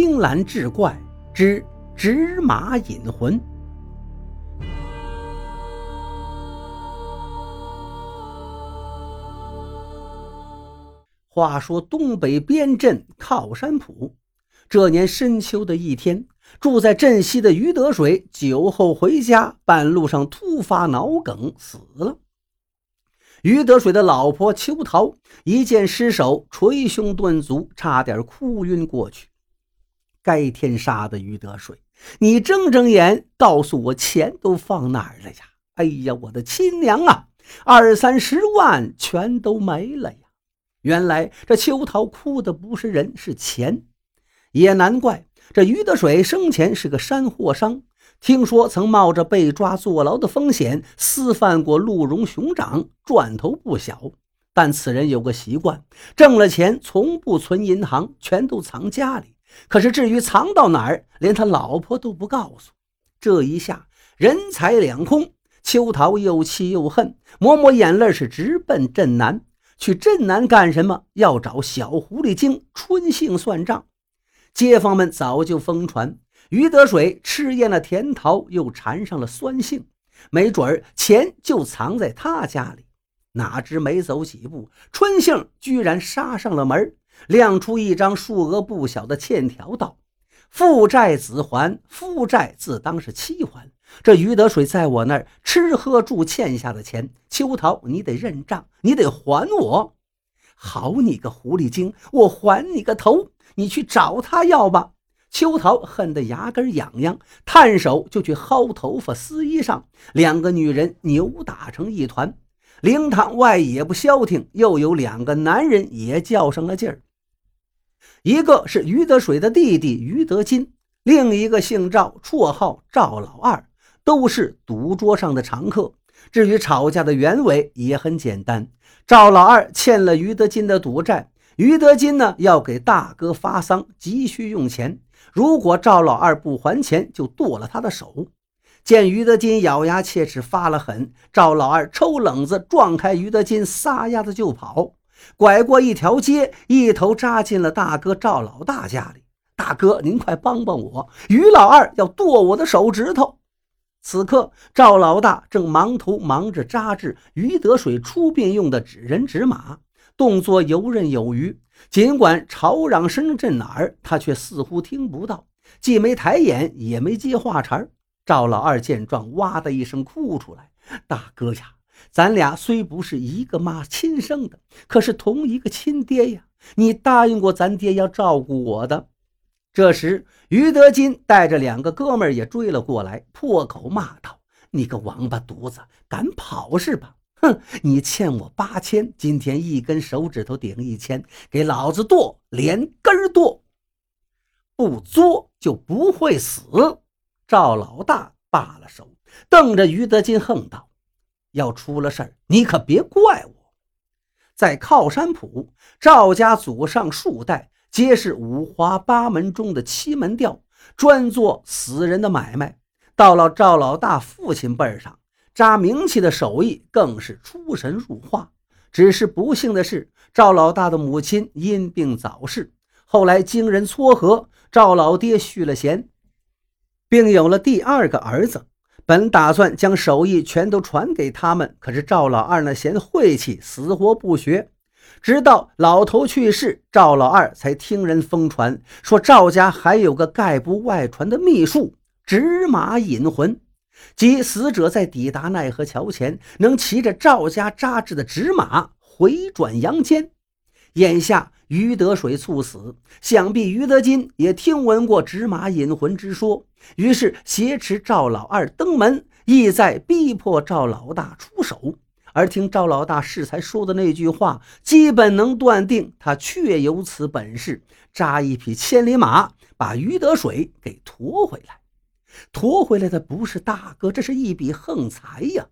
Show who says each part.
Speaker 1: 青蓝志怪之纸马引魂。话说东北边镇靠山浦，这年深秋的一天，住在镇西的于德水酒后回家，半路上突发脑梗死了。于德水的老婆秋桃一见尸首，捶胸顿足，差点哭晕过去。该天杀的于德水，你睁睁眼告诉我钱都放哪儿了呀？哎呀，我的亲娘啊，二三十万全都没了呀！原来这秋桃哭的不是人，是钱。也难怪这于德水生前是个山货商，听说曾冒着被抓坐牢的风险私贩过鹿茸熊掌，赚头不小。但此人有个习惯，挣了钱从不存银行，全都藏家里。可是至于藏到哪儿，连他老婆都不告诉。这一下人财两空，秋桃又气又恨，抹抹眼泪，是直奔镇南。去镇南干什么？要找小狐狸精春杏算账。街坊们早就疯传，于德水吃厌了甜桃，又缠上了酸杏，没准儿钱就藏在他家里。哪知没走几步，春杏居然杀上了门，亮出一张数额不小的欠条，道：“父债子还，夫债自当是妻还。这于德水在我那儿吃喝住欠下的钱，秋桃你得认账，你得还我。好你个狐狸精，我还你个头！你去找他要吧。”秋桃恨得牙根痒痒，探手就去薅头发、撕衣裳，两个女人扭打成一团。灵堂外也不消停，又有两个男人也较上了劲儿。一个是于德水的弟弟于德金，另一个姓赵，绰号赵老二，都是赌桌上的常客。至于吵架的原委也很简单，赵老二欠了于德金的赌债，于德金呢要给大哥发丧，急需用钱，如果赵老二不还钱，就剁了他的手。见于德金咬牙切齿发了狠，赵老二抽冷子撞开于德金，撒丫子就跑，拐过一条街，一头扎进了大哥赵老大家里。大哥，您快帮帮我，于老二要剁我的手指头。此刻，赵老大正忙头忙着扎制于得水出殡用的纸人纸马，动作游刃有余。尽管吵嚷声震耳，他却似乎听不到，既没抬眼，也没接话茬。赵老二见状，哇的一声哭出来：“大哥呀，咱俩虽不是一个妈亲生的，可是同一个亲爹呀！你答应过咱爹要照顾我的。”这时，于德金带着两个哥们也追了过来，破口骂道：“你个王八犊子，敢跑是吧？哼，你欠我八千，今天一根手指头顶一千，给老子剁，连根儿剁！不作就不会死。”赵老大罢了手，瞪着于德金横道：“要出了事儿，你可别怪我。”在靠山铺，赵家祖上数代皆是五花八门中的七门调，专做死人的买卖。到了赵老大父亲辈上，扎名气的手艺更是出神入化。只是不幸的是，赵老大的母亲因病早逝。后来经人撮合，赵老爹续了弦。并有了第二个儿子，本打算将手艺全都传给他们，可是赵老二呢嫌晦气，死活不学。直到老头去世，赵老二才听人疯传，说赵家还有个概不外传的秘术——纸马引魂，即死者在抵达奈何桥前，能骑着赵家扎制的纸马回转阳间。眼下于德水猝死，想必于德金也听闻过纸马引魂之说，于是挟持赵老二登门，意在逼迫赵老大出手。而听赵老大适才说的那句话，基本能断定他确有此本事，扎一匹千里马，把于德水给驮回来。驮回来的不是大哥，这是一笔横财呀！